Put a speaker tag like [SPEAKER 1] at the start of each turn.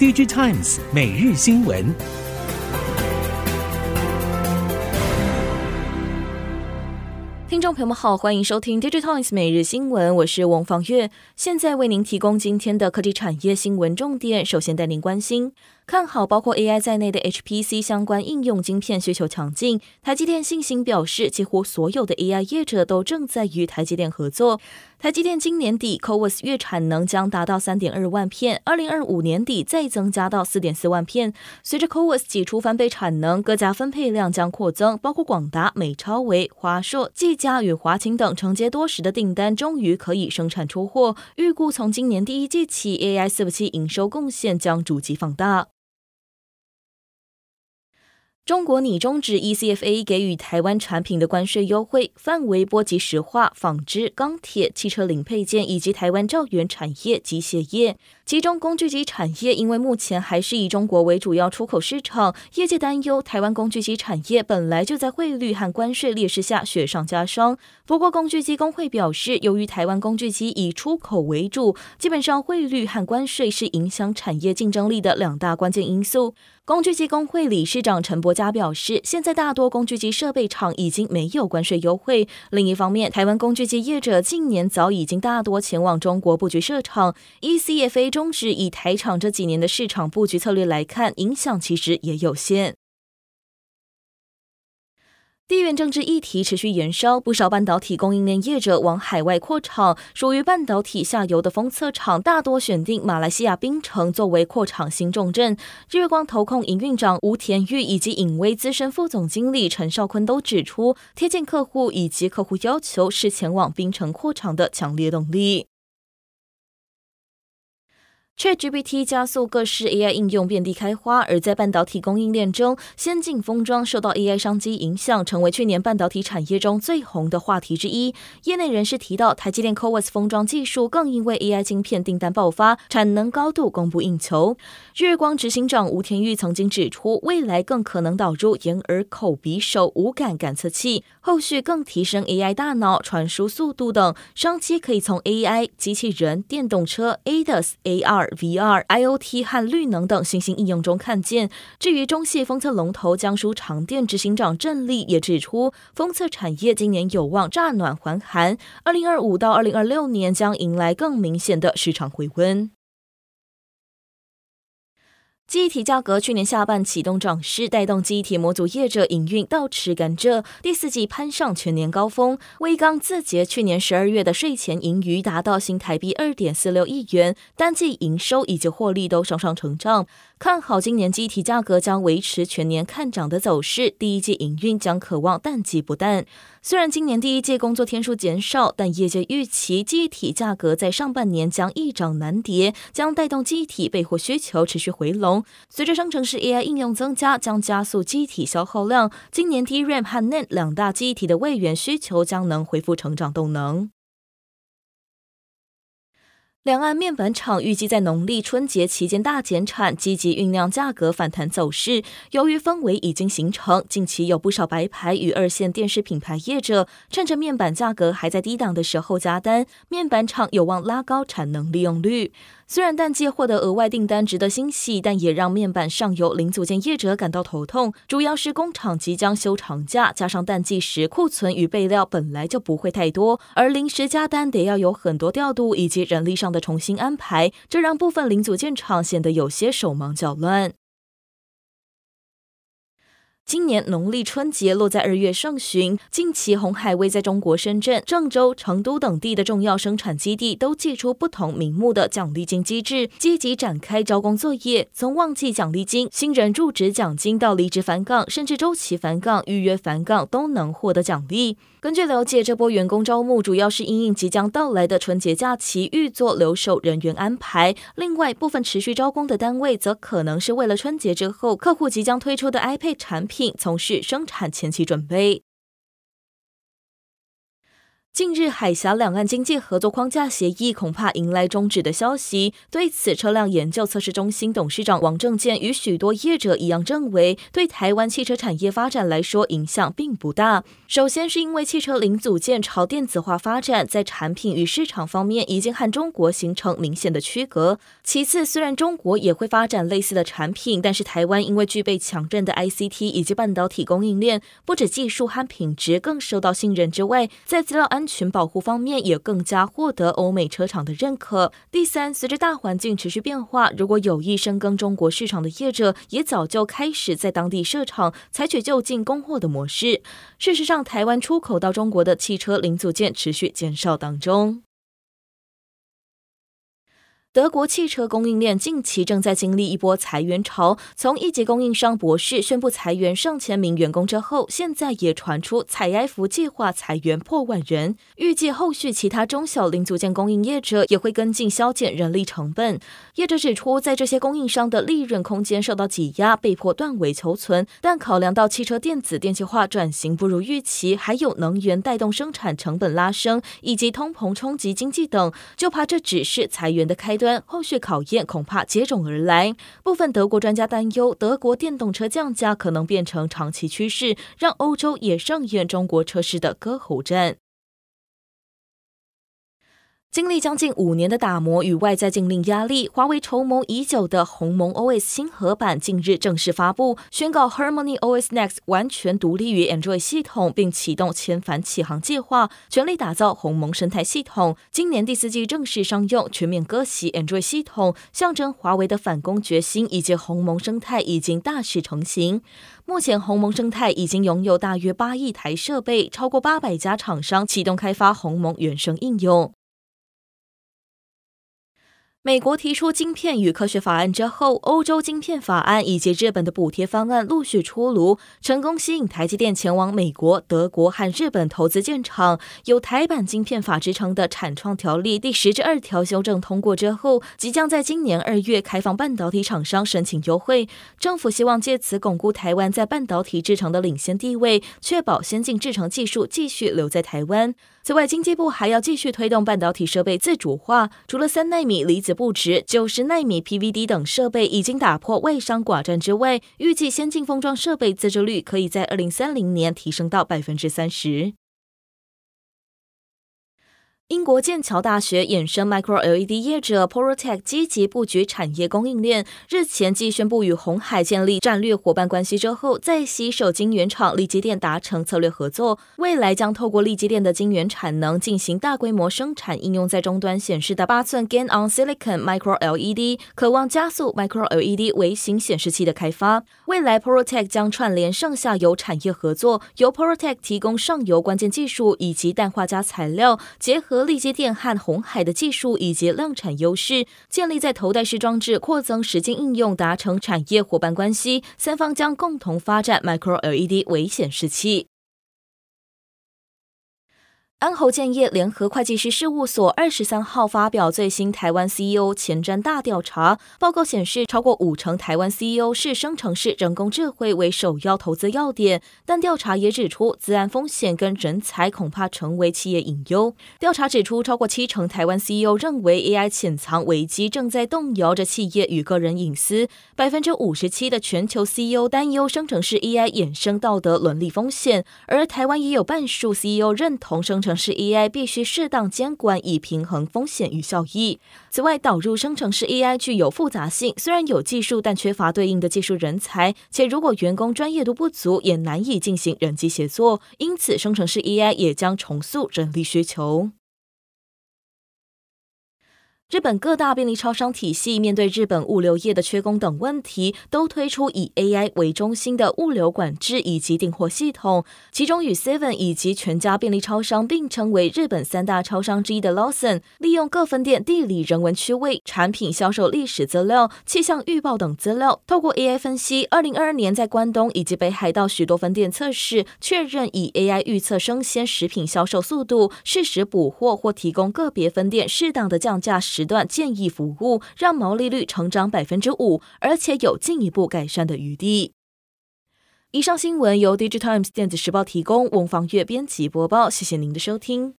[SPEAKER 1] DJ Times 每日新
[SPEAKER 2] 闻。朋友们好，欢迎收听 DigiTimes 每日新闻，我是王方月，现在为您提供今天的科技产业新闻重点。首先带您关心。看好包括 AI 在内的 HPC 相关应用晶片需求强劲，台积电信心表示，几乎所有的 AI 业者都正在与台积电合作。台积电今年底 CoWoS 月产能将达到三点二万片，二零二五年底再增加到四点四万片。随着 CoWoS 挤出翻倍产能，各家分配量将扩增，包括广达、美超为、华硕、技嘉与华擎等承接多时的订单，终于可以生产出货。预估从今年第一季起，AI 伺服器营收贡献将逐级放大。中国拟终止 ECFA 给予台湾产品的关税优惠，范围波及石化、纺织、钢铁、汽车零配件以及台湾兆源产业机械业。其中，工具机产业因为目前还是以中国为主要出口市场，业界担忧台湾工具机产业本来就在汇率和关税劣势下雪上加霜。不过，工具机工会表示，由于台湾工具机以出口为主，基本上汇率和关税是影响产业竞争力的两大关键因素。工具机工会理事长陈伯嘉表示，现在大多工具机设备厂已经没有关税优惠。另一方面，台湾工具机业者近年早已经大多前往中国布局设厂。ECFA 终止以台厂这几年的市场布局策略来看，影响其实也有限。地缘政治议题持续延烧，不少半导体供应链业者往海外扩厂。属于半导体下游的封测厂，大多选定马来西亚槟城作为扩厂新重镇。日月光投控营运长吴田玉以及影威资深副总经理陈少坤都指出，贴近客户以及客户要求是前往槟城扩厂的强烈动力。ChatGPT 加速各式 AI 应用遍地开花，而在半导体供应链中，先进封装受到 AI 商机影响，成为去年半导体产业中最红的话题之一。业内人士提到，台积电 CoWoS 封装技术更因为 AI 晶片订单爆发，产能高度供不应求。日光执行长吴田玉曾经指出，未来更可能导入眼耳口鼻手无感感测器，后续更提升 AI 大脑传输速度等商机，可以从 AI 机器人、电动车、ADAS、AR。VR、IoT 和绿能等新兴应用中看见。至于中系封测龙头江苏长电执行长郑丽也指出，封测产业今年有望乍暖还寒，二零二五到二零二六年将迎来更明显的市场回温。记忆体价格去年下半启动涨势，带动记忆体模组业者营运倒吃甘蔗。第四季攀上全年高峰，威刚自结去年十二月的税前盈余达到新台币二点四六亿元，单季营收以及获利都双双成长。看好今年记忆体价格将维持全年看涨的走势，第一季营运将可望淡季不淡。虽然今年第一季工作天数减少，但业界预期机体价格在上半年将一涨难跌，将带动机体备货需求持续回笼。随着生成式 AI 应用增加，将加速机体消耗量。今年 DRAM 和 NAND 两大机体的位元需求将能恢复成长动能。两岸面板厂预计在农历春节期间大减产，积极酝酿价格反弹走势。由于氛围已经形成，近期有不少白牌与二线电视品牌业者趁着面板价格还在低档的时候加单，面板厂有望拉高产能利用率。虽然淡季获得额外订单值得欣喜，但也让面板上游零组件业者感到头痛。主要是工厂即将休长假，加上淡季时库存与备料本来就不会太多，而临时加单得要有很多调度以及人力上的重新安排，这让部分零组件厂显得有些手忙脚乱。今年农历春节落在二月上旬，近期红海位在中国深圳、郑州、成都等地的重要生产基地都寄出不同名目的奖励金机制，积极展开招工作业，从旺季奖励金、新人入职奖金到离职返岗，甚至周期返岗、预约返岗都能获得奖励。根据了解，这波员工招募主要是因应即将到来的春节假期，预做留守人员安排。另外，部分持续招工的单位，则可能是为了春节之后客户即将推出的 iPad 产品，从事生产前期准备。近日，海峡两岸经济合作框架协议恐怕迎来终止的消息。对此，车辆研究测试中心董事长王正健与许多业者一样认为，对台湾汽车产业发展来说影响并不大。首先，是因为汽车零组件朝电子化发展，在产品与市场方面已经和中国形成明显的区隔。其次，虽然中国也会发展类似的产品，但是台湾因为具备强韧的 ICT 以及半导体供应链，不止技术和品质更受到信任之外，在资料安安全保护方面也更加获得欧美车厂的认可。第三，随着大环境持续变化，如果有意深耕中国市场的业者，也早就开始在当地设厂，采取就近供货的模式。事实上，台湾出口到中国的汽车零组件持续减少当中。德国汽车供应链近期正在经历一波裁员潮，从一级供应商博世宣布裁员上千名员工之后，现在也传出采埃孚计划裁员破万人，预计后续其他中小零组件供应业者也会跟进削减人力成本。业者指出，在这些供应商的利润空间受到挤压，被迫断尾求存，但考量到汽车电子电气化转型不如预期，还有能源带动生产成本拉升，以及通膨冲击经济等，就怕这只是裁员的开端，后续考验恐怕接踵而来。部分德国专家担忧，德国电动车降价可能变成长期趋势，让欧洲也上演中国车市的割喉战。经历将近五年的打磨与外在禁令压力，华为筹谋已久的鸿蒙 OS 新合版近日正式发布，宣告 Harmony OS Next 完全独立于 Android 系统，并启动千帆启航计划，全力打造鸿蒙生态系统。今年第四季正式商用，全面割席 Android 系统，象征华为的反攻决心以及鸿蒙生态已经大势成型。目前鸿蒙生态已经拥有大约八亿台设备，超过八百家厂商启动开发鸿蒙原生应用。美国提出晶片与科学法案之后，欧洲晶片法案以及日本的补贴方案陆续出炉，成功吸引台积电前往美国、德国和日本投资建厂。有台版晶片法之称的产创条例第十至二条修正通过之后，即将在今年二月开放半导体厂商申请优惠。政府希望借此巩固台湾在半导体制程的领先地位，确保先进制程技术继续留在台湾。此外，经济部还要继续推动半导体设备自主化。除了三纳米离子布置、九十纳米 PVD 等设备已经打破外商寡占之外，预计先进封装设备自制率可以在二零三零年提升到百分之三十。英国剑桥大学衍生 Micro LED 业者 Porotech 积极布局产业供应链。日前继宣布与红海建立战略伙伴关系之后，在携手晶圆厂力积电达成策略合作，未来将透过力积电的晶圆产能进行大规模生产，应用在终端显示的八寸 Gain-on-Silicon Micro LED，渴望加速 Micro LED 微型显示器的开发。未来 Porotech 将串联上下游产业合作，由 Porotech 提供上游关键技术以及氮化镓材料，结合。力接电焊红海的技术以及量产优势，建立在头戴式装置扩增实际应用，达成产业伙伴关系。三方将共同发展 Micro LED 微显示器。安侯建业联合会计师事务所二十三号发表最新台湾 CEO 前瞻大调查报告，显示超过五成台湾 CEO 视生成式人工智慧为首要投资要点，但调查也指出，自然风险跟人才恐怕成为企业隐忧。调查指出，超过七成台湾 CEO 认为 AI 潜藏危机正在动摇着企业与个人隐私，百分之五十七的全球 CEO 担忧生成式 AI 衍生道德伦理风险，而台湾也有半数 CEO 认同生成。生成式 AI 必须适当监管，以平衡风险与效益。此外，导入生成式 AI 具有复杂性，虽然有技术，但缺乏对应的技术人才，且如果员工专业度不足，也难以进行人机协作。因此，生成式 AI 也将重塑人力需求。日本各大便利超商体系面对日本物流业的缺工等问题，都推出以 AI 为中心的物流管制以及订货系统。其中，与 Seven 以及全家便利超商并称为日本三大超商之一的 Lawson，利用各分店地理人文区位、产品销售历史资料、气象预报等资料，透过 AI 分析，二零二二年在关东以及北海道许多分店测试，确认以 AI 预测生鲜食品销售速度，适时补货或提供个别分店适当的降价时。时段建议服务，让毛利率成长百分之五，而且有进一步改善的余地。以上新闻由 digit times 电子时报提供，翁方月编辑播报，谢谢您的收听。